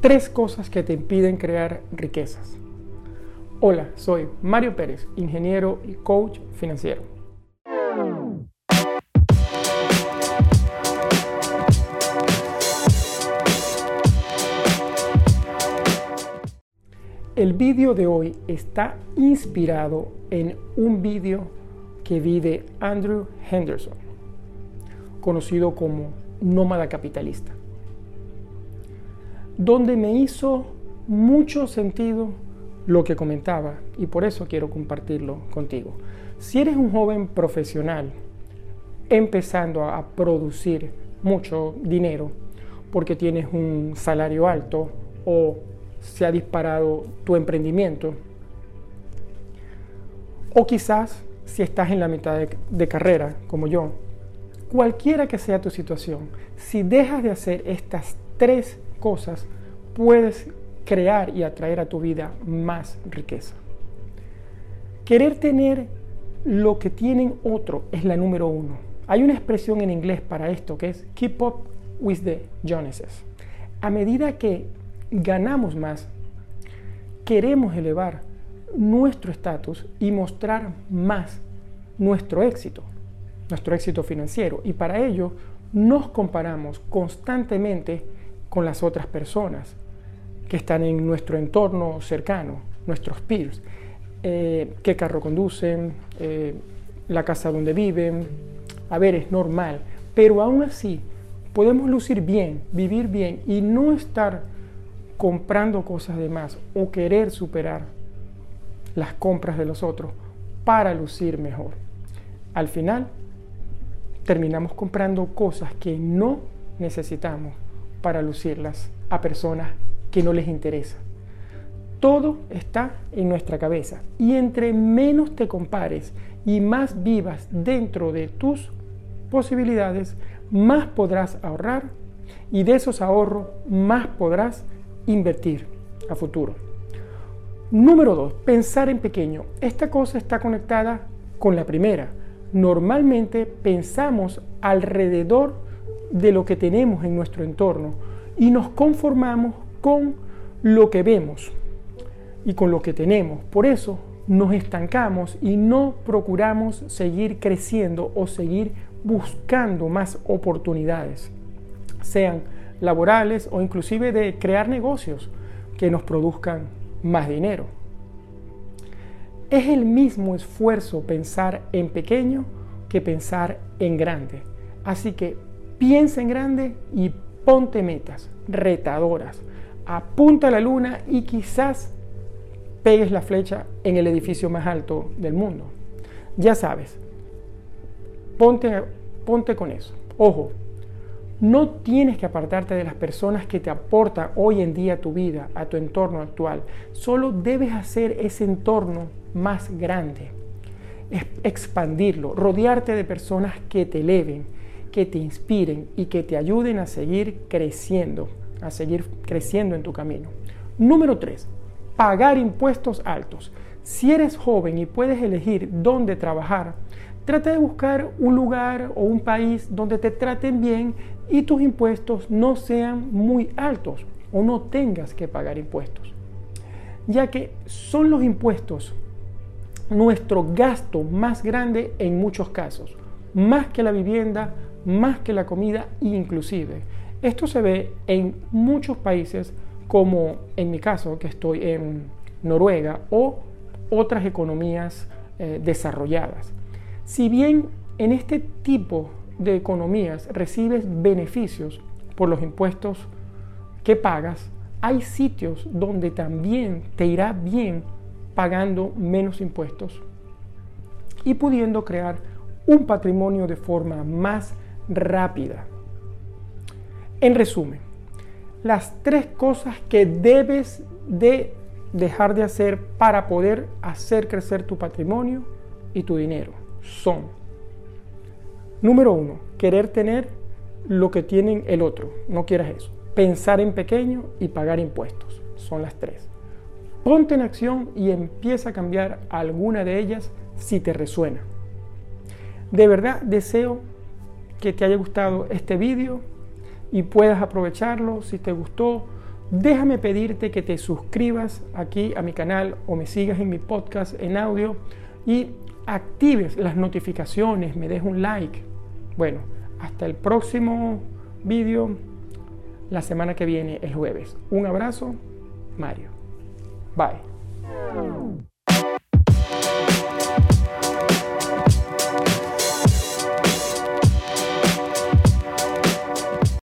Tres cosas que te impiden crear riquezas. Hola, soy Mario Pérez, ingeniero y coach financiero. El vídeo de hoy está inspirado en un vídeo que vi de Andrew Henderson, conocido como nómada capitalista donde me hizo mucho sentido lo que comentaba y por eso quiero compartirlo contigo. Si eres un joven profesional empezando a producir mucho dinero porque tienes un salario alto o se ha disparado tu emprendimiento, o quizás si estás en la mitad de, carrera como yo, cualquiera que sea tu situación, si dejas de hacer estas tres cosas, puedes crear y atraer a tu vida más riqueza. Querer tener lo que tienen otro es la número uno. Hay una expresión en inglés para esto que es keep up with the Joneses. A medida que ganamos más, queremos elevar nuestro estatus y mostrar más nuestro éxito, nuestro éxito financiero. Y para ello nos comparamos constantemente con las otras personas que están en nuestro entorno cercano, nuestros peers. Eh, qué carro conducen, eh, la casa donde viven. A ver, es normal, pero aún así podemos lucir bien, vivir bien y no estar comprando cosas de más o querer superar las compras de los otros para lucir mejor. Al final, terminamos comprando cosas que no necesitamos para lucirlas a personas que no les interesa. Todo está en nuestra cabeza y entre menos te compares y más vivas dentro de tus posibilidades, más podrás ahorrar y de esos ahorros más podrás invertir a futuro. Número 2. Pensar en pequeño. Esta cosa está conectada con la primera. Normalmente pensamos alrededor de lo que tenemos en nuestro entorno y nos conformamos con lo que vemos y con lo que tenemos. Por eso nos estancamos y no procuramos seguir creciendo o seguir buscando más oportunidades, sean laborales o inclusive de crear negocios que nos produzcan más dinero. Es el mismo esfuerzo pensar en pequeño que pensar en grande. Así que piensa en grande y ponte metas retadoras apunta a la luna y quizás pegues la flecha en el edificio más alto del mundo. Ya sabes, ponte, ponte con eso. Ojo, no tienes que apartarte de las personas que te aportan hoy en día a tu vida, a tu entorno actual. Solo debes hacer ese entorno más grande, expandirlo, rodearte de personas que te eleven, que te inspiren y que te ayuden a seguir creciendo a seguir creciendo en tu camino. Número 3. Pagar impuestos altos. Si eres joven y puedes elegir dónde trabajar, trata de buscar un lugar o un país donde te traten bien y tus impuestos no sean muy altos o no tengas que pagar impuestos. Ya que son los impuestos nuestro gasto más grande en muchos casos, más que la vivienda, más que la comida inclusive. Esto se ve en muchos países como en mi caso, que estoy en Noruega, o otras economías eh, desarrolladas. Si bien en este tipo de economías recibes beneficios por los impuestos que pagas, hay sitios donde también te irá bien pagando menos impuestos y pudiendo crear un patrimonio de forma más rápida. En resumen, las tres cosas que debes de dejar de hacer para poder hacer crecer tu patrimonio y tu dinero son, número uno, querer tener lo que tienen el otro, no quieras eso. Pensar en pequeño y pagar impuestos, son las tres. Ponte en acción y empieza a cambiar alguna de ellas si te resuena. De verdad deseo que te haya gustado este vídeo y puedas aprovecharlo. Si te gustó, déjame pedirte que te suscribas aquí a mi canal o me sigas en mi podcast en audio y actives las notificaciones, me des un like. Bueno, hasta el próximo vídeo la semana que viene, el jueves. Un abrazo, Mario. Bye.